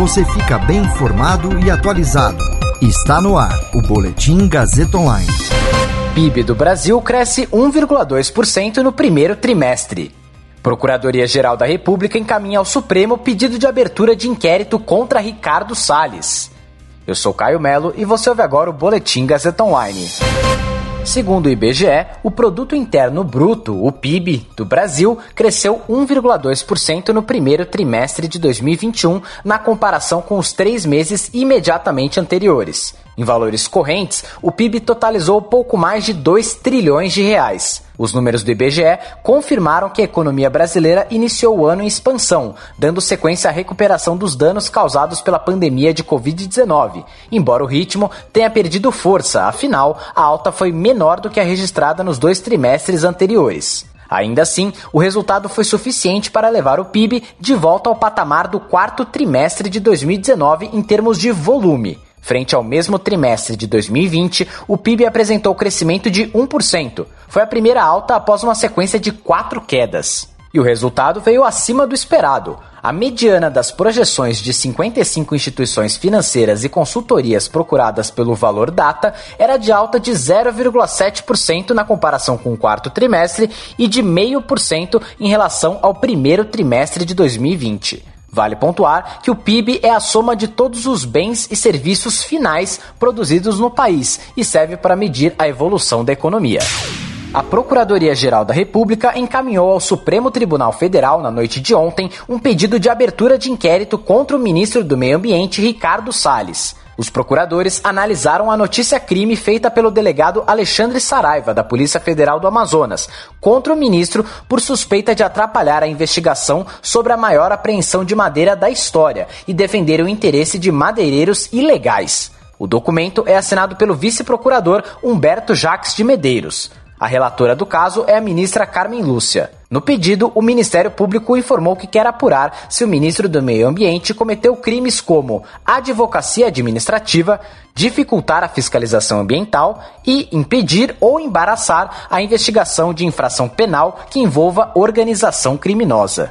você fica bem informado e atualizado. Está no ar o Boletim Gazeta Online. PIB do Brasil cresce 1,2% no primeiro trimestre. Procuradoria-Geral da República encaminha ao Supremo pedido de abertura de inquérito contra Ricardo Salles. Eu sou Caio Melo e você ouve agora o Boletim Gazeta Online. Segundo o IBGE, o produto interno bruto, o PIB, do Brasil cresceu 1,2% no primeiro trimestre de 2021, na comparação com os três meses imediatamente anteriores. Em valores correntes, o PIB totalizou pouco mais de 2 trilhões de reais. Os números do IBGE confirmaram que a economia brasileira iniciou o ano em expansão, dando sequência à recuperação dos danos causados pela pandemia de Covid-19, embora o ritmo tenha perdido força, afinal, a alta foi menor do que a registrada nos dois trimestres anteriores. Ainda assim, o resultado foi suficiente para levar o PIB de volta ao patamar do quarto trimestre de 2019 em termos de volume. Frente ao mesmo trimestre de 2020, o PIB apresentou crescimento de 1%. Foi a primeira alta após uma sequência de quatro quedas. E o resultado veio acima do esperado. A mediana das projeções de 55 instituições financeiras e consultorias procuradas pelo Valor Data era de alta de 0,7% na comparação com o quarto trimestre e de 0,5% em relação ao primeiro trimestre de 2020. Vale pontuar que o PIB é a soma de todos os bens e serviços finais produzidos no país e serve para medir a evolução da economia. A Procuradoria-Geral da República encaminhou ao Supremo Tribunal Federal, na noite de ontem, um pedido de abertura de inquérito contra o ministro do Meio Ambiente, Ricardo Salles. Os procuradores analisaram a notícia-crime feita pelo delegado Alexandre Saraiva, da Polícia Federal do Amazonas, contra o ministro por suspeita de atrapalhar a investigação sobre a maior apreensão de madeira da história e defender o interesse de madeireiros ilegais. O documento é assinado pelo vice-procurador Humberto Jacques de Medeiros. A relatora do caso é a ministra Carmen Lúcia. No pedido, o Ministério Público informou que quer apurar se o ministro do Meio Ambiente cometeu crimes como advocacia administrativa, dificultar a fiscalização ambiental e impedir ou embaraçar a investigação de infração penal que envolva organização criminosa.